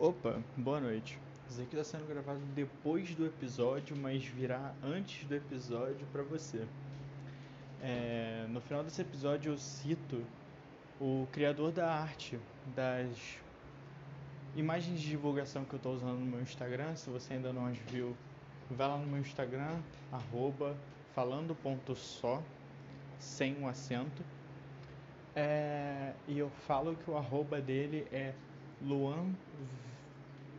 Opa, boa noite. Isso aqui está sendo gravado depois do episódio, mas virá antes do episódio para você. É, no final desse episódio eu cito o criador da arte, das imagens de divulgação que eu estou usando no meu Instagram. Se você ainda não as viu, vai lá no meu Instagram, falando.só, sem um acento. É, e eu falo que o arroba dele é Luan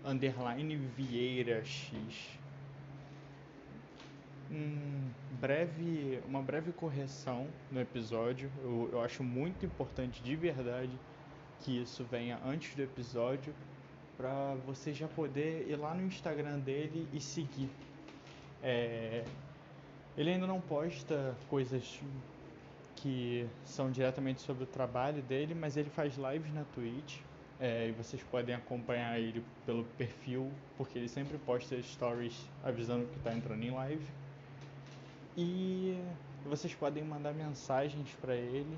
underline Vieira X. Um breve, uma breve correção no episódio. Eu, eu acho muito importante de verdade que isso venha antes do episódio para você já poder ir lá no Instagram dele e seguir. É, ele ainda não posta coisas que são diretamente sobre o trabalho dele, mas ele faz lives na Twitch é, e vocês podem acompanhar ele pelo perfil, porque ele sempre posta stories avisando que está entrando em live. E vocês podem mandar mensagens para ele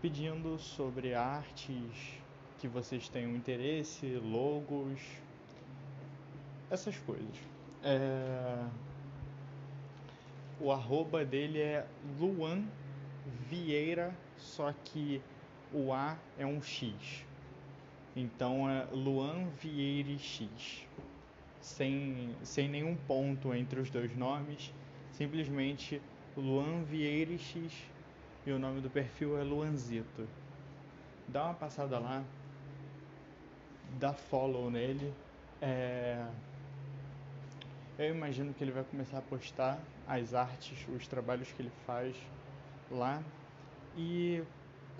pedindo sobre artes que vocês tenham interesse, logos, essas coisas. É... O arroba dele é Luan Vieira, só que o A é um X. Então é Luan Vieira X. Sem, sem nenhum ponto entre os dois nomes, simplesmente Luan Vieira X e o nome do perfil é Luanzito. Dá uma passada lá, dá follow nele. É... Eu imagino que ele vai começar a postar as artes, os trabalhos que ele faz lá. E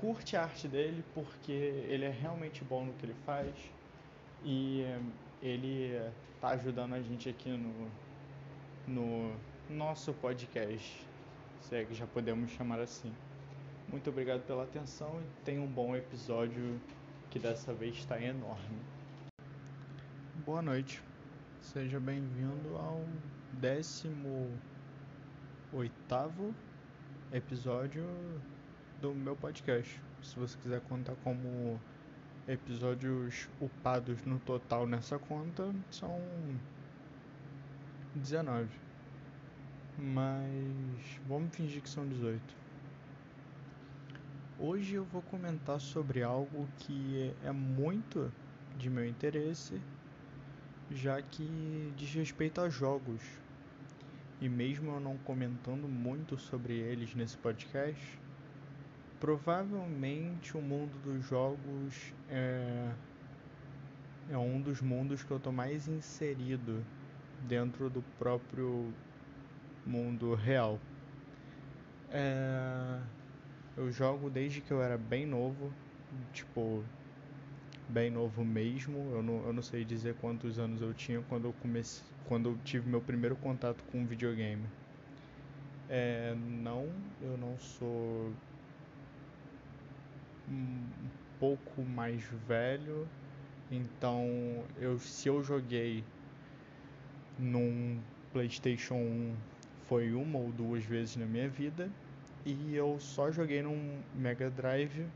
curte a arte dele porque ele é realmente bom no que ele faz e ele está ajudando a gente aqui no, no nosso podcast, se é que já podemos chamar assim. Muito obrigado pela atenção e tenha um bom episódio que dessa vez está enorme. Boa noite, seja bem-vindo ao 18 oitavo episódio do meu podcast. Se você quiser contar como episódios upados no total nessa conta, são 19. Mas vamos fingir que são 18. Hoje eu vou comentar sobre algo que é muito de meu interesse, já que diz respeito a jogos. E mesmo eu não comentando muito sobre eles nesse podcast, Provavelmente o mundo dos jogos é, é um dos mundos que eu tô mais inserido dentro do próprio mundo real. É, eu jogo desde que eu era bem novo, tipo, bem novo mesmo. Eu não, eu não sei dizer quantos anos eu tinha quando eu comecei, quando eu tive meu primeiro contato com um videogame. É, não, eu não sou um pouco mais velho, então eu se eu joguei num PlayStation 1 foi uma ou duas vezes na minha vida e eu só joguei num Mega Drive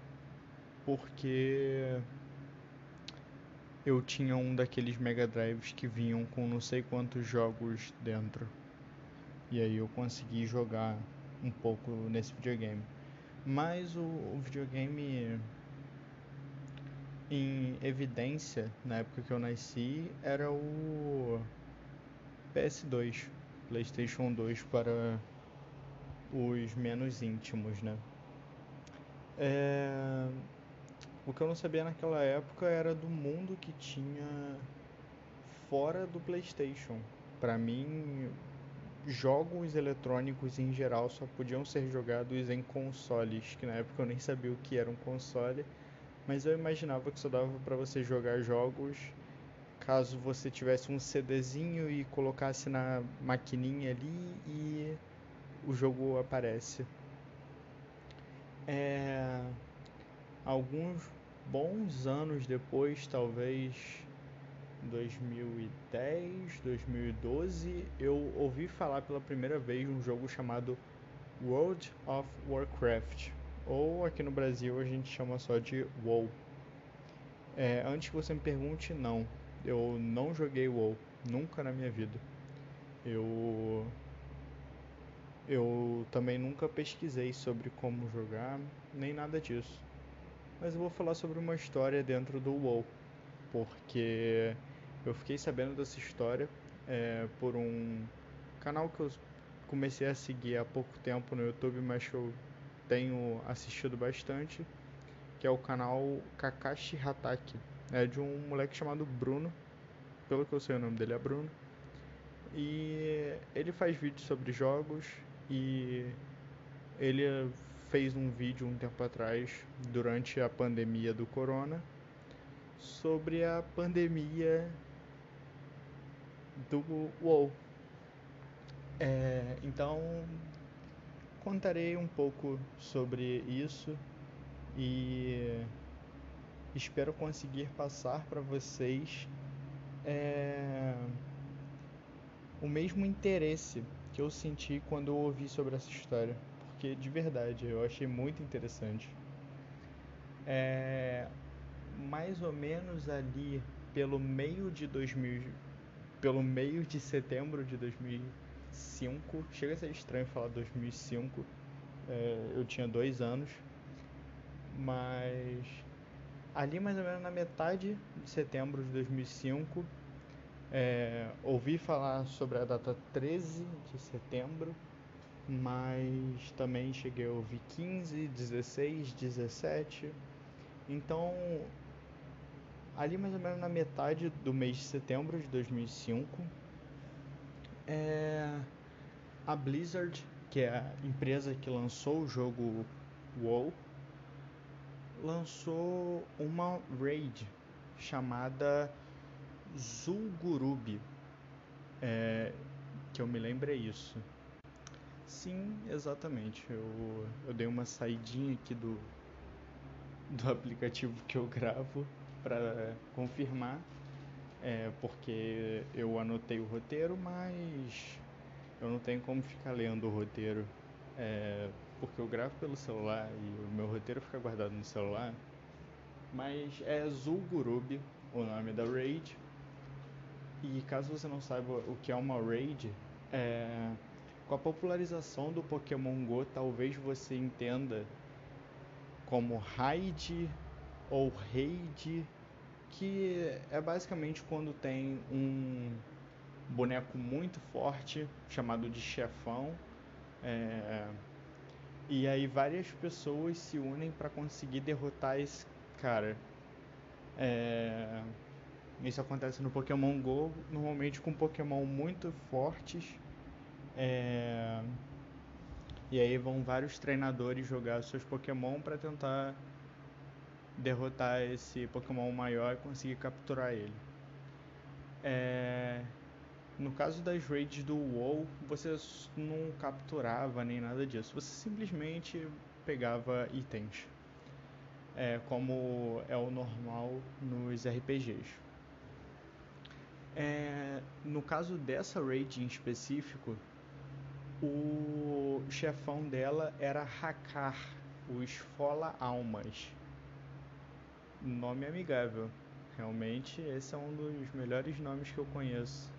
porque eu tinha um daqueles Mega Drives que vinham com não sei quantos jogos dentro. E aí eu consegui jogar um pouco nesse videogame. Mas o, o videogame em evidência na época que eu nasci era o PS2, PlayStation 2 para os menos íntimos, né? É... O que eu não sabia naquela época era do mundo que tinha fora do PlayStation. Para mim, jogos eletrônicos em geral só podiam ser jogados em consoles, que na época eu nem sabia o que era um console, mas eu imaginava que só dava para você jogar jogos caso você tivesse um CDzinho e colocasse na maquininha ali e o jogo aparece. É... Alguns bons anos depois, talvez 2010, 2012, eu ouvi falar pela primeira vez um jogo chamado World of Warcraft, ou aqui no Brasil a gente chama só de WoW. É, antes que você me pergunte, não, eu não joguei WoW nunca na minha vida. Eu eu também nunca pesquisei sobre como jogar, nem nada disso. Mas eu vou falar sobre uma história dentro do WoW, porque eu fiquei sabendo dessa história é, por um canal que eu comecei a seguir há pouco tempo no YouTube, mas que eu tenho assistido bastante, que é o canal Kakashi Hatake. É de um moleque chamado Bruno, pelo que eu sei o nome dele é Bruno. E ele faz vídeos sobre jogos e ele fez um vídeo um tempo atrás, durante a pandemia do corona, sobre a pandemia do WoW. É, então, contarei um pouco sobre isso e espero conseguir passar para vocês é, o mesmo interesse que eu senti quando eu ouvi sobre essa história, porque de verdade eu achei muito interessante. É, mais ou menos ali pelo meio de 2000, pelo meio de setembro de 2005, chega a ser estranho falar 2005, é, eu tinha dois anos, mas ali mais ou menos na metade de setembro de 2005, é, ouvi falar sobre a data 13 de setembro, mas também cheguei a ouvir 15, 16, 17. Então, ali mais ou menos na metade do mês de setembro de 2005, é, a Blizzard, que é a empresa que lançou o jogo WoW, lançou uma raid chamada Zulgurub, é, que eu me lembro é isso. Sim, exatamente. Eu, eu dei uma saidinha aqui do, do aplicativo que eu gravo para confirmar, é, porque eu anotei o roteiro, mas eu não tenho como ficar lendo o roteiro, é, porque eu gravo pelo celular e o meu roteiro fica guardado no celular. Mas é Zulgurub o nome da raid. E caso você não saiba o que é uma raid, é, com a popularização do Pokémon Go, talvez você entenda como raid ou raid, que é basicamente quando tem um boneco muito forte chamado de chefão. É, e aí várias pessoas se unem para conseguir derrotar esse cara. É, isso acontece no Pokémon Go, normalmente com Pokémon muito fortes. É, e aí vão vários treinadores jogar seus Pokémon para tentar derrotar esse Pokémon maior e conseguir capturar ele. É, no caso das raids do WoW, você não capturava nem nada disso. Você simplesmente pegava itens. É, como é o normal nos RPGs. É, no caso dessa raid em específico, o chefão dela era Hakar, o Esfola Almas. Nome amigável. Realmente, esse é um dos melhores nomes que eu conheço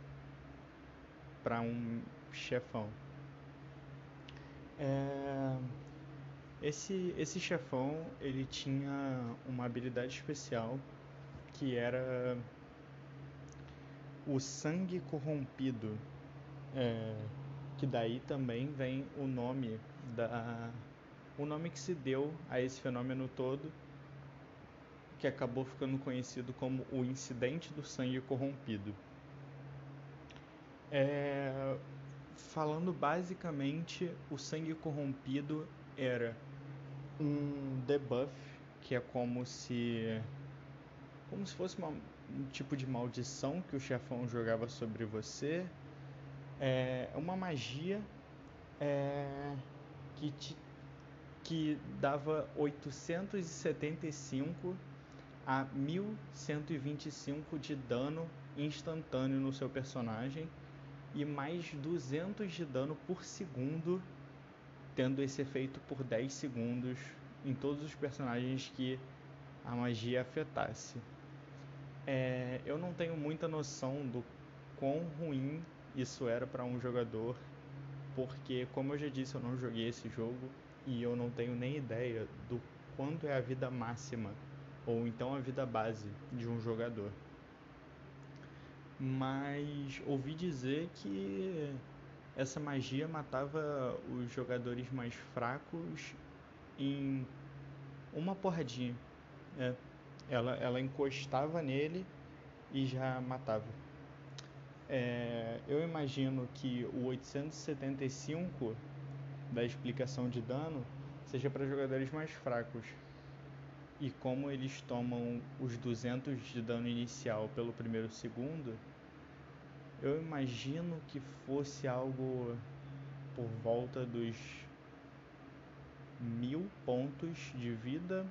para um chefão. É... Esse, esse chefão ele tinha uma habilidade especial que era o sangue corrompido, é... que daí também vem o nome da o nome que se deu a esse fenômeno todo, que acabou ficando conhecido como o incidente do sangue corrompido. É, falando basicamente, o sangue corrompido era um debuff, que é como se como se fosse uma, um tipo de maldição que o chefão jogava sobre você. É uma magia é, que, te, que dava 875 a 1125 de dano instantâneo no seu personagem e mais 200 de dano por segundo, tendo esse efeito por 10 segundos em todos os personagens que a magia afetasse. É, eu não tenho muita noção do quão ruim isso era para um jogador, porque, como eu já disse, eu não joguei esse jogo e eu não tenho nem ideia do quanto é a vida máxima ou então a vida base de um jogador. Mas ouvi dizer que essa magia matava os jogadores mais fracos em uma porradinha. É. Ela, ela encostava nele e já matava. É, eu imagino que o 875 da explicação de dano seja para jogadores mais fracos. E como eles tomam os 200 de dano inicial pelo primeiro segundo, eu imagino que fosse algo por volta dos mil pontos de vida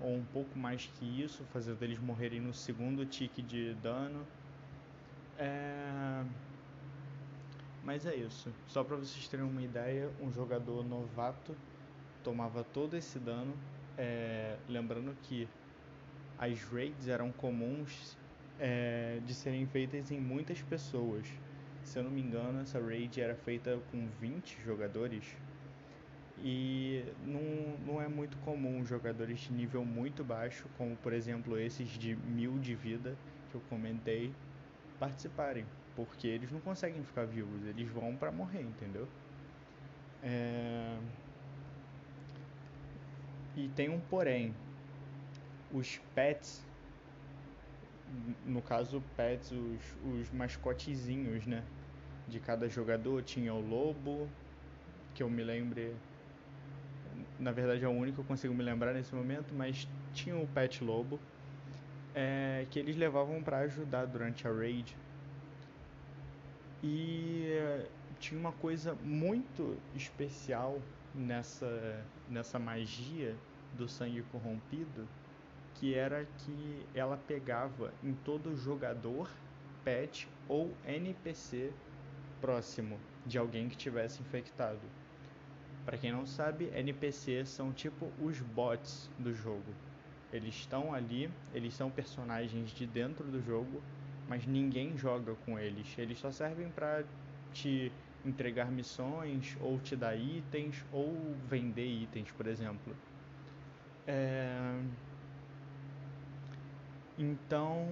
ou um pouco mais que isso, fazendo eles morrerem no segundo tique de dano. É... Mas é isso. Só para vocês terem uma ideia, um jogador novato tomava todo esse dano. É... Lembrando que as raids eram comuns é... de serem feitas em muitas pessoas. Se eu não me engano, essa raid era feita com 20 jogadores e não, não é muito comum jogadores de nível muito baixo, como por exemplo esses de mil de vida que eu comentei, participarem, porque eles não conseguem ficar vivos, eles vão para morrer, entendeu? É... E tem um porém, os pets, no caso pets, os, os mascotezinhos, né? De cada jogador tinha o lobo, que eu me lembre na verdade é o único que eu consigo me lembrar nesse momento, mas tinha o Pet Lobo, é, que eles levavam para ajudar durante a raid. E é, tinha uma coisa muito especial nessa, nessa magia do sangue corrompido, que era que ela pegava em todo jogador, pet ou NPC próximo de alguém que tivesse infectado. Para quem não sabe, NPCs são tipo os bots do jogo. Eles estão ali, eles são personagens de dentro do jogo, mas ninguém joga com eles. Eles só servem para te entregar missões, ou te dar itens, ou vender itens, por exemplo. É... Então,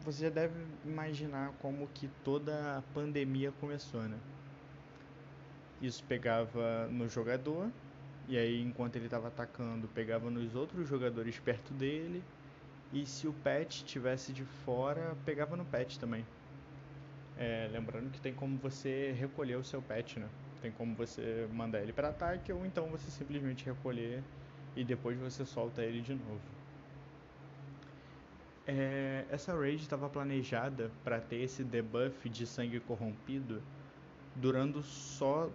você já deve imaginar como que toda a pandemia começou, né? Isso pegava no jogador, e aí enquanto ele estava atacando, pegava nos outros jogadores perto dele, e se o pet estivesse de fora, pegava no pet também. É, lembrando que tem como você recolher o seu pet, né? Tem como você mandar ele para ataque ou então você simplesmente recolher e depois você solta ele de novo. É, essa raid estava planejada para ter esse debuff de sangue corrompido durando só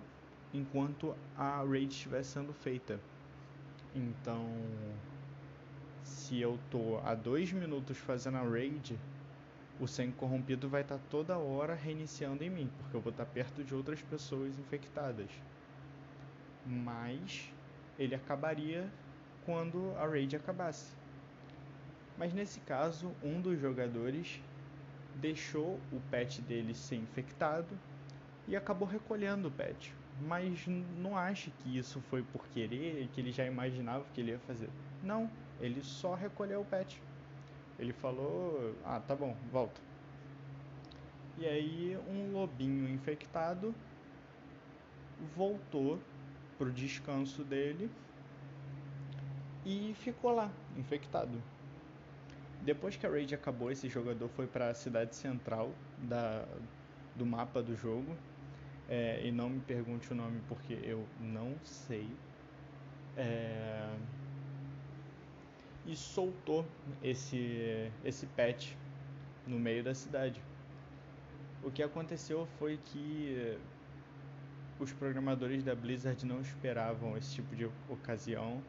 enquanto a raid estiver sendo feita. Então, se eu tô a dois minutos fazendo a raid, o sangue corrompido vai estar tá toda hora reiniciando em mim, porque eu vou estar tá perto de outras pessoas infectadas. Mas ele acabaria quando a raid acabasse. Mas nesse caso, um dos jogadores deixou o pet dele ser infectado e acabou recolhendo o pet mas não ache que isso foi por querer, que ele já imaginava que ele ia fazer. Não, ele só recolheu o pet. Ele falou: "Ah, tá bom, volta". E aí um lobinho infectado voltou pro descanso dele e ficou lá, infectado. Depois que a raid acabou, esse jogador foi para a cidade central da, do mapa do jogo é, e não me pergunte o nome porque eu não sei. É, e soltou esse, esse patch no meio da cidade. O que aconteceu foi que os programadores da Blizzard não esperavam esse tipo de ocasião.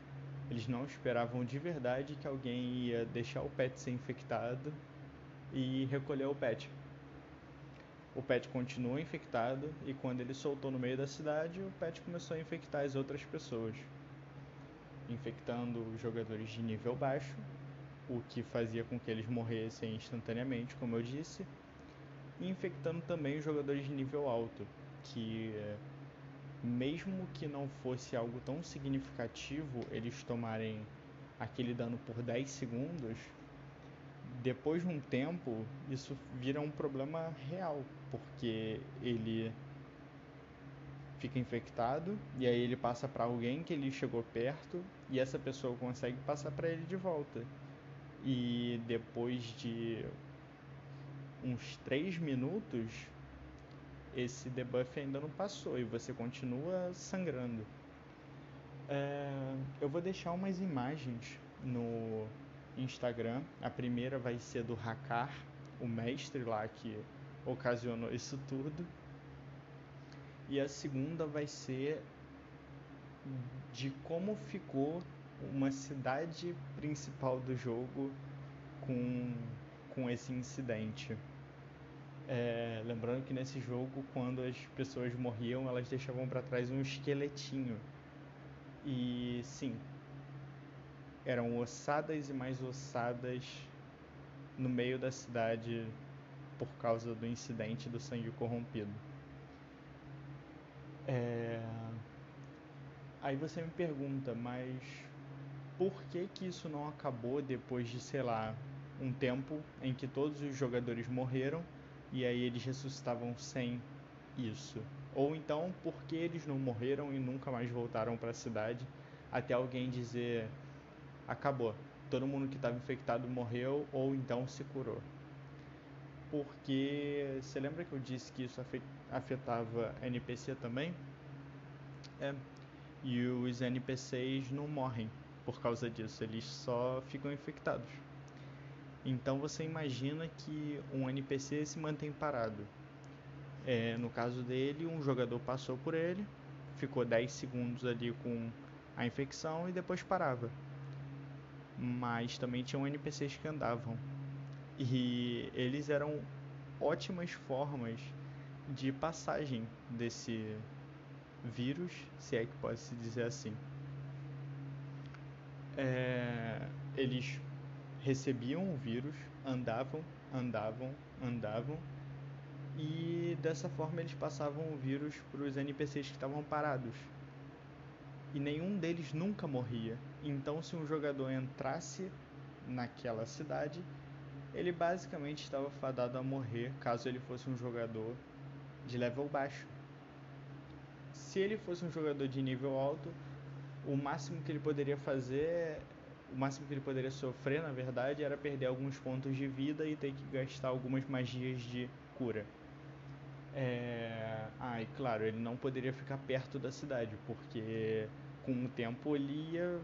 Eles não esperavam de verdade que alguém ia deixar o pet ser infectado e recolher o pet. O pet continua infectado e quando ele soltou no meio da cidade, o pet começou a infectar as outras pessoas, infectando os jogadores de nível baixo, o que fazia com que eles morressem instantaneamente, como eu disse, e infectando também os jogadores de nível alto, que mesmo que não fosse algo tão significativo eles tomarem aquele dano por 10 segundos, depois de um tempo isso vira um problema real, porque ele fica infectado e aí ele passa para alguém que ele chegou perto e essa pessoa consegue passar para ele de volta. E depois de uns 3 minutos, esse debuff ainda não passou e você continua sangrando. É, eu vou deixar umas imagens no Instagram. A primeira vai ser do Hakar, o mestre lá que ocasionou isso tudo. E a segunda vai ser de como ficou uma cidade principal do jogo com, com esse incidente. É, lembrando que nesse jogo, quando as pessoas morriam, elas deixavam para trás um esqueletinho. E sim, eram ossadas e mais ossadas no meio da cidade por causa do incidente do sangue corrompido. É... Aí você me pergunta, mas por que que isso não acabou depois de, sei lá, um tempo em que todos os jogadores morreram e aí eles ressuscitavam sem isso? Ou então, por que eles não morreram e nunca mais voltaram para a cidade até alguém dizer acabou, todo mundo que estava infectado morreu ou então se curou? Porque você lembra que eu disse que isso afetava NPC também? É. E os NPCs não morrem por causa disso, eles só ficam infectados. Então você imagina que um NPC se mantém parado. É, no caso dele, um jogador passou por ele, ficou 10 segundos ali com a infecção e depois parava. Mas também tinham NPCs que andavam. E eles eram ótimas formas de passagem desse vírus, se é que pode se dizer assim. É, eles recebiam o vírus, andavam, andavam, andavam e dessa forma eles passavam o vírus para os NPCs que estavam parados. E nenhum deles nunca morria. Então, se um jogador entrasse naquela cidade, ele basicamente estava fadado a morrer caso ele fosse um jogador de level baixo. Se ele fosse um jogador de nível alto, o máximo que ele poderia fazer, o máximo que ele poderia sofrer, na verdade, era perder alguns pontos de vida e ter que gastar algumas magias de cura. É... Ah, e claro, ele não poderia ficar perto da cidade, porque com o tempo ele ia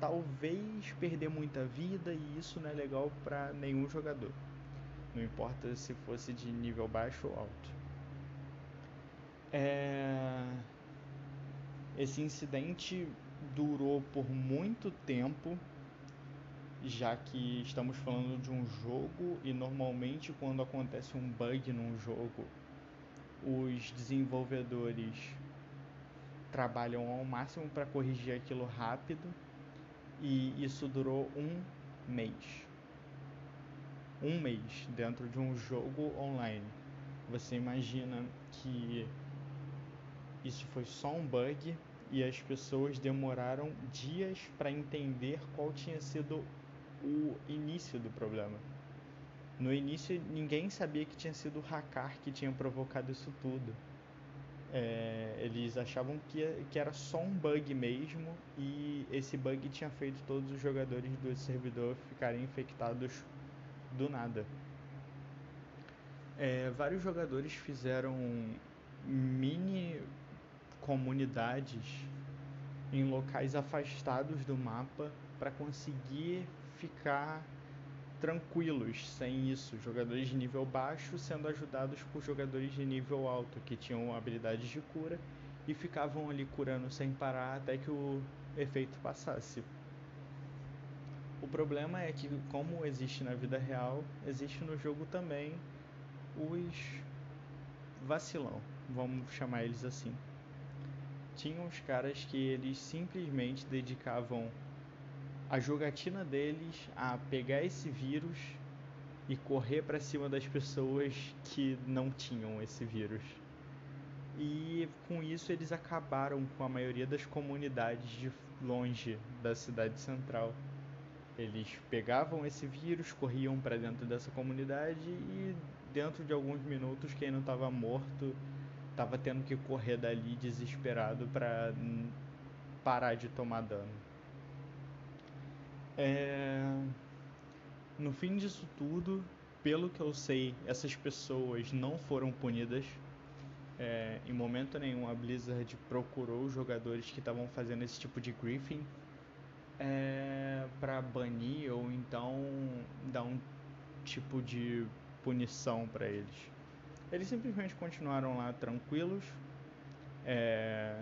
talvez perder muita vida e isso não é legal para nenhum jogador. Não importa se fosse de nível baixo ou alto. É... Esse incidente durou por muito tempo, já que estamos falando de um jogo e normalmente quando acontece um bug num jogo, os desenvolvedores trabalham ao máximo para corrigir aquilo rápido e isso durou um mês. Um mês dentro de um jogo online. Você imagina que isso foi só um bug e as pessoas demoraram dias para entender qual tinha sido o início do problema. No início ninguém sabia que tinha sido o hacker que tinha provocado isso tudo é, eles achavam que, que era só um bug mesmo e esse bug tinha feito todos os jogadores do servidor ficarem infectados do nada. É, vários jogadores fizeram mini comunidades em locais afastados do mapa para conseguir ficar tranquilos sem isso. Jogadores de nível baixo sendo ajudados por jogadores de nível alto que tinham habilidades de cura e ficavam ali curando sem parar até que o efeito passasse. O problema é que, como existe na vida real, existe no jogo também os vacilão, vamos chamar eles assim. Tinham os caras que eles simplesmente dedicavam a jogatina deles a pegar esse vírus e correr para cima das pessoas que não tinham esse vírus. E com isso eles acabaram com a maioria das comunidades de longe da cidade central. Eles pegavam esse vírus, corriam para dentro dessa comunidade e dentro de alguns minutos quem não estava morto estava tendo que correr dali desesperado para parar de tomar dano. É... No fim disso tudo, pelo que eu sei, essas pessoas não foram punidas. É, em momento nenhum a Blizzard procurou os jogadores que estavam fazendo esse tipo de griefing é, para banir ou então dar um tipo de punição para eles. Eles simplesmente continuaram lá tranquilos, é,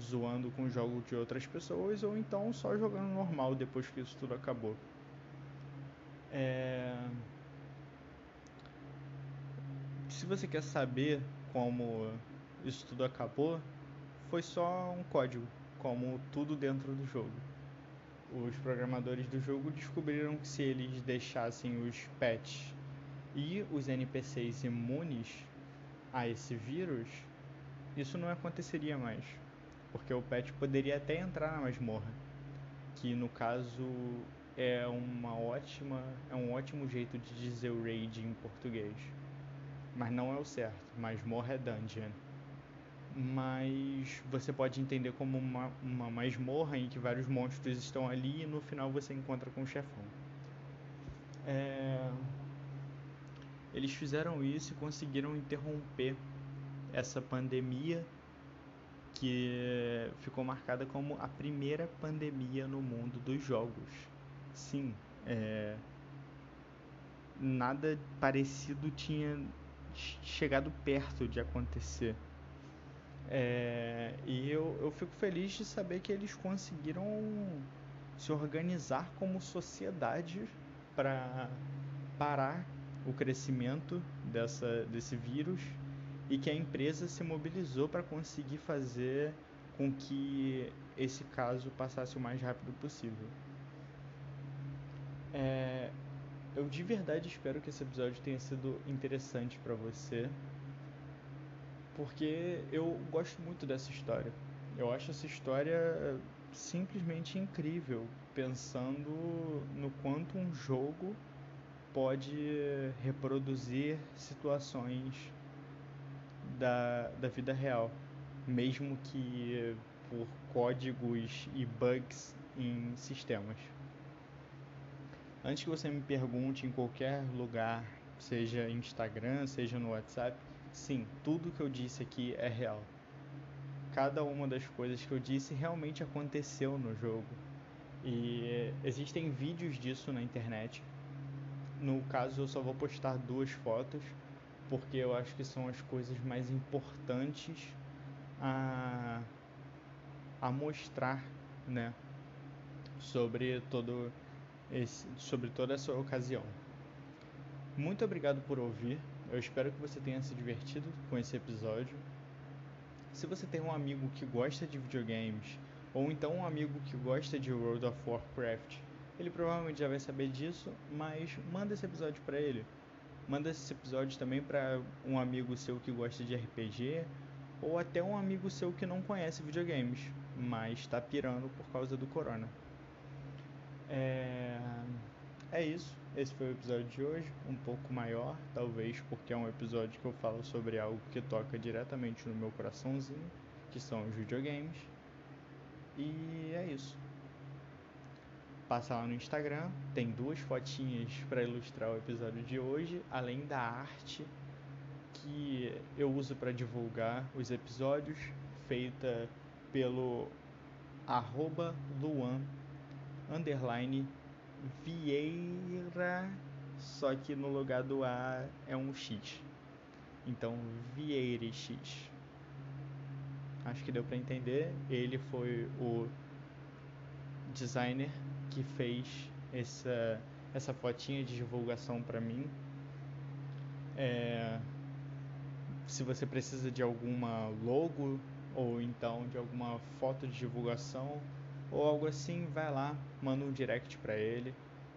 zoando com o jogo de outras pessoas ou então só jogando normal depois que isso tudo acabou. É... Se você quer saber como isso tudo acabou, foi só um código, como tudo dentro do jogo. Os programadores do jogo descobriram que se eles deixassem os pets e os NPCs imunes a esse vírus, isso não aconteceria mais, porque o pet poderia até entrar na masmorra, que no caso é uma ótima, é um ótimo jeito de dizer o raid em português. Mas não é o certo, masmorra é dungeon. Mas você pode entender como uma, uma masmorra em que vários monstros estão ali e no final você encontra com o chefão. É... Eles fizeram isso e conseguiram interromper essa pandemia que ficou marcada como a primeira pandemia no mundo dos jogos sim, é, nada parecido tinha chegado perto de acontecer. É, e eu, eu fico feliz de saber que eles conseguiram se organizar como sociedade para parar o crescimento dessa, desse vírus e que a empresa se mobilizou para conseguir fazer com que esse caso passasse o mais rápido possível. É, eu de verdade espero que esse episódio tenha sido interessante para você, porque eu gosto muito dessa história. Eu acho essa história simplesmente incrível, pensando no quanto um jogo pode reproduzir situações da, da vida real, mesmo que por códigos e bugs em sistemas. Antes que você me pergunte em qualquer lugar, seja Instagram, seja no WhatsApp, sim, tudo que eu disse aqui é real. Cada uma das coisas que eu disse realmente aconteceu no jogo. E existem vídeos disso na internet. No caso, eu só vou postar duas fotos, porque eu acho que são as coisas mais importantes a, a mostrar, né? Sobre todo esse, sobre toda essa ocasião. Muito obrigado por ouvir. Eu espero que você tenha se divertido com esse episódio. Se você tem um amigo que gosta de videogames, ou então um amigo que gosta de World of Warcraft, ele provavelmente já vai saber disso, mas manda esse episódio para ele. Manda esse episódio também para um amigo seu que gosta de RPG, ou até um amigo seu que não conhece videogames, mas está pirando por causa do corona. É... é isso. Esse foi o episódio de hoje, um pouco maior, talvez porque é um episódio que eu falo sobre algo que toca diretamente no meu coraçãozinho, que são os videogames. E é isso. Passa lá no Instagram, tem duas fotinhas para ilustrar o episódio de hoje, além da arte que eu uso para divulgar os episódios, feita pelo arroba Luan underline Vieira, só que no lugar do A é um X. Então, Vieira X. Acho que deu para entender. Ele foi o designer que fez essa, essa fotinha de divulgação para mim. É, se você precisa de alguma logo ou então de alguma foto de divulgação, ou algo assim, vai lá, manda um direct para ele.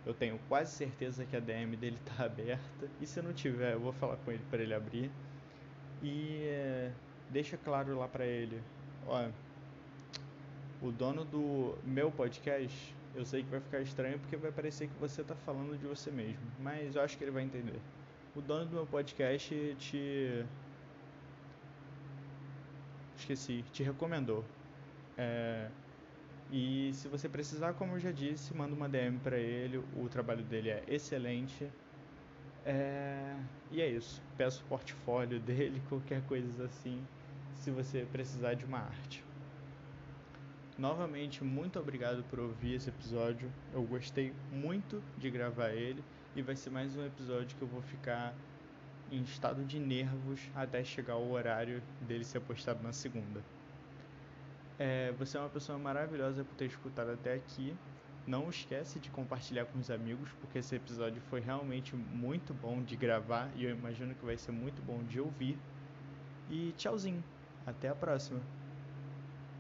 Eu tenho quase certeza que a DM dele tá aberta. E se não tiver, eu vou falar com ele para ele abrir. E é, deixa claro lá para ele, ó, o dono do meu podcast, eu sei que vai ficar estranho porque vai parecer que você tá falando de você mesmo, mas eu acho que ele vai entender. O dono do meu podcast te esqueci, te recomendou. É, e se você precisar, como eu já disse, manda uma DM para ele. O trabalho dele é excelente. É, e é isso. Peço o portfólio dele, qualquer coisa assim, se você precisar de uma arte. Novamente, muito obrigado por ouvir esse episódio. Eu gostei muito de gravar ele e vai ser mais um episódio que eu vou ficar em estado de nervos até chegar o horário dele ser postado na segunda. É, você é uma pessoa maravilhosa por ter escutado até aqui. Não esquece de compartilhar com os amigos, porque esse episódio foi realmente muito bom de gravar e eu imagino que vai ser muito bom de ouvir. E tchauzinho, até a próxima.